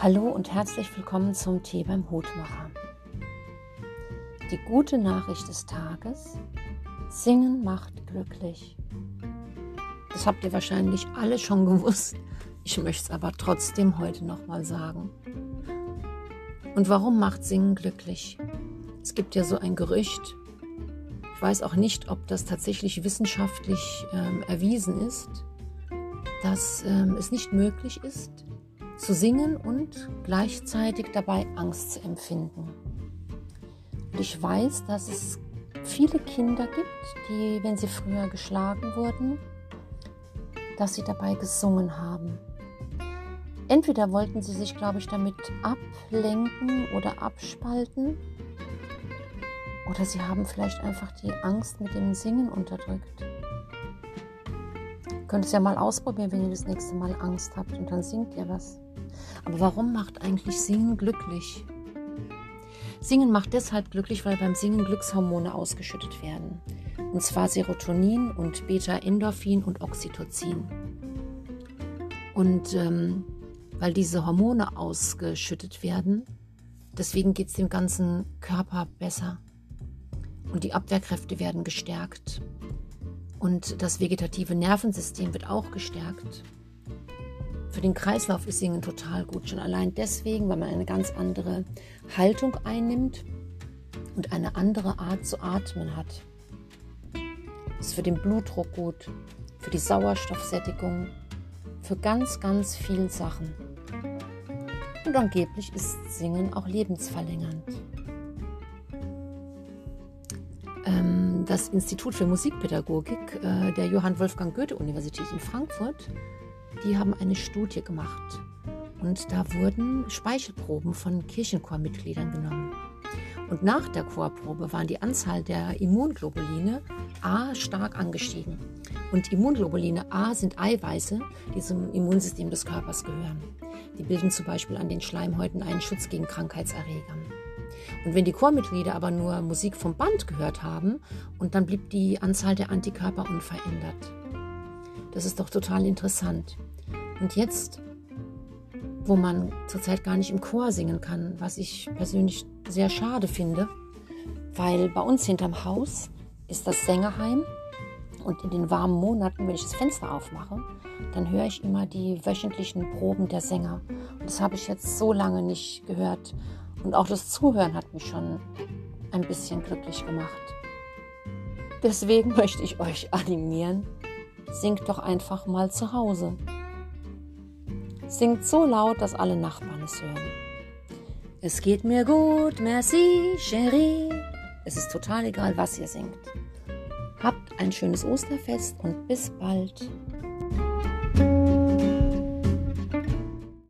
Hallo und herzlich willkommen zum Tee beim Hutmacher. Die gute Nachricht des Tages: Singen macht glücklich. Das habt ihr wahrscheinlich alle schon gewusst. Ich möchte es aber trotzdem heute nochmal sagen. Und warum macht Singen glücklich? Es gibt ja so ein Gerücht. Ich weiß auch nicht, ob das tatsächlich wissenschaftlich ähm, erwiesen ist, dass ähm, es nicht möglich ist, zu singen und gleichzeitig dabei Angst zu empfinden. Und ich weiß, dass es viele Kinder gibt, die, wenn sie früher geschlagen wurden, dass sie dabei gesungen haben. Entweder wollten sie sich, glaube ich, damit ablenken oder abspalten, oder sie haben vielleicht einfach die Angst mit dem Singen unterdrückt. Ihr könnt es ja mal ausprobieren, wenn ihr das nächste Mal Angst habt und dann singt ihr was. Aber warum macht eigentlich Singen glücklich? Singen macht deshalb glücklich, weil beim Singen Glückshormone ausgeschüttet werden. Und zwar Serotonin und Beta-Endorphin und Oxytocin. Und ähm, weil diese Hormone ausgeschüttet werden, deswegen geht es dem ganzen Körper besser. Und die Abwehrkräfte werden gestärkt. Und das vegetative Nervensystem wird auch gestärkt. Für den Kreislauf ist Singen total gut. Schon allein deswegen, weil man eine ganz andere Haltung einnimmt und eine andere Art zu atmen hat. Ist für den Blutdruck gut, für die Sauerstoffsättigung, für ganz, ganz viele Sachen. Und angeblich ist Singen auch lebensverlängernd. Ähm, das Institut für Musikpädagogik äh, der Johann Wolfgang Goethe Universität in Frankfurt die haben eine Studie gemacht. Und da wurden Speichelproben von Kirchenchormitgliedern genommen. Und nach der Chorprobe waren die Anzahl der Immunglobuline A stark angestiegen. Und Immunglobuline A sind Eiweiße, die zum Immunsystem des Körpers gehören. Die bilden zum Beispiel an den Schleimhäuten einen Schutz gegen Krankheitserregern. Und wenn die Chormitglieder aber nur Musik vom Band gehört haben, und dann blieb die Anzahl der Antikörper unverändert. Das ist doch total interessant. Und jetzt, wo man zurzeit gar nicht im Chor singen kann, was ich persönlich sehr schade finde, weil bei uns hinterm Haus ist das Sängerheim und in den warmen Monaten, wenn ich das Fenster aufmache, dann höre ich immer die wöchentlichen Proben der Sänger. Und das habe ich jetzt so lange nicht gehört. Und auch das Zuhören hat mich schon ein bisschen glücklich gemacht. Deswegen möchte ich euch animieren, singt doch einfach mal zu Hause. Singt so laut, dass alle Nachbarn es hören. Es geht mir gut, merci, chérie. Es ist total egal, was ihr singt. Habt ein schönes Osterfest und bis bald.